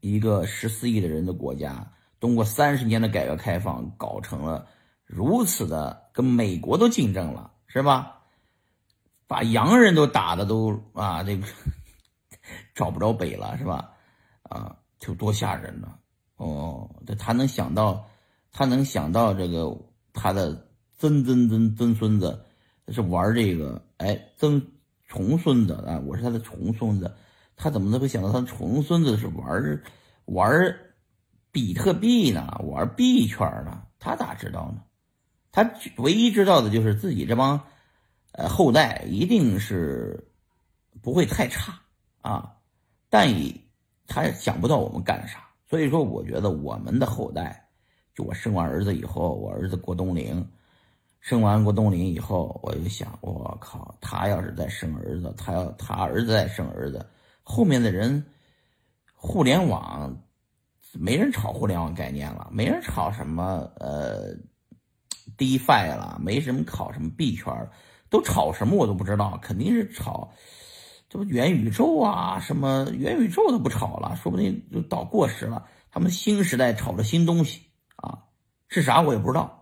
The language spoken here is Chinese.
一个十四亿的人的国家，通过三十年的改革开放，搞成了如此的跟美国都竞争了，是吧？把洋人都打的都啊，这个找不着北了，是吧？啊，就多吓人呢！哦，这他能想到，他能想到这个他的曾曾曾曾孙子是玩这个，哎，曾重孙子啊，我是他的重孙子。他怎么能会想到他重孙子是玩玩比特币呢？玩币圈呢？他咋知道呢？他唯一知道的就是自己这帮呃后代一定是不会太差啊，但以他想不到我们干啥。所以说，我觉得我们的后代，就我生完儿子以后，我儿子郭冬临，生完郭冬临以后，我就想，我靠，他要是再生儿子，他要他儿子再生儿子。后面的人，互联网没人炒互联网概念了，没人炒什么呃，DeFi 了，没什么炒什么币圈都炒什么我都不知道，肯定是炒这不元宇宙啊，什么元宇宙都不炒了，说不定就到过时了。他们新时代炒的新东西啊，是啥我也不知道。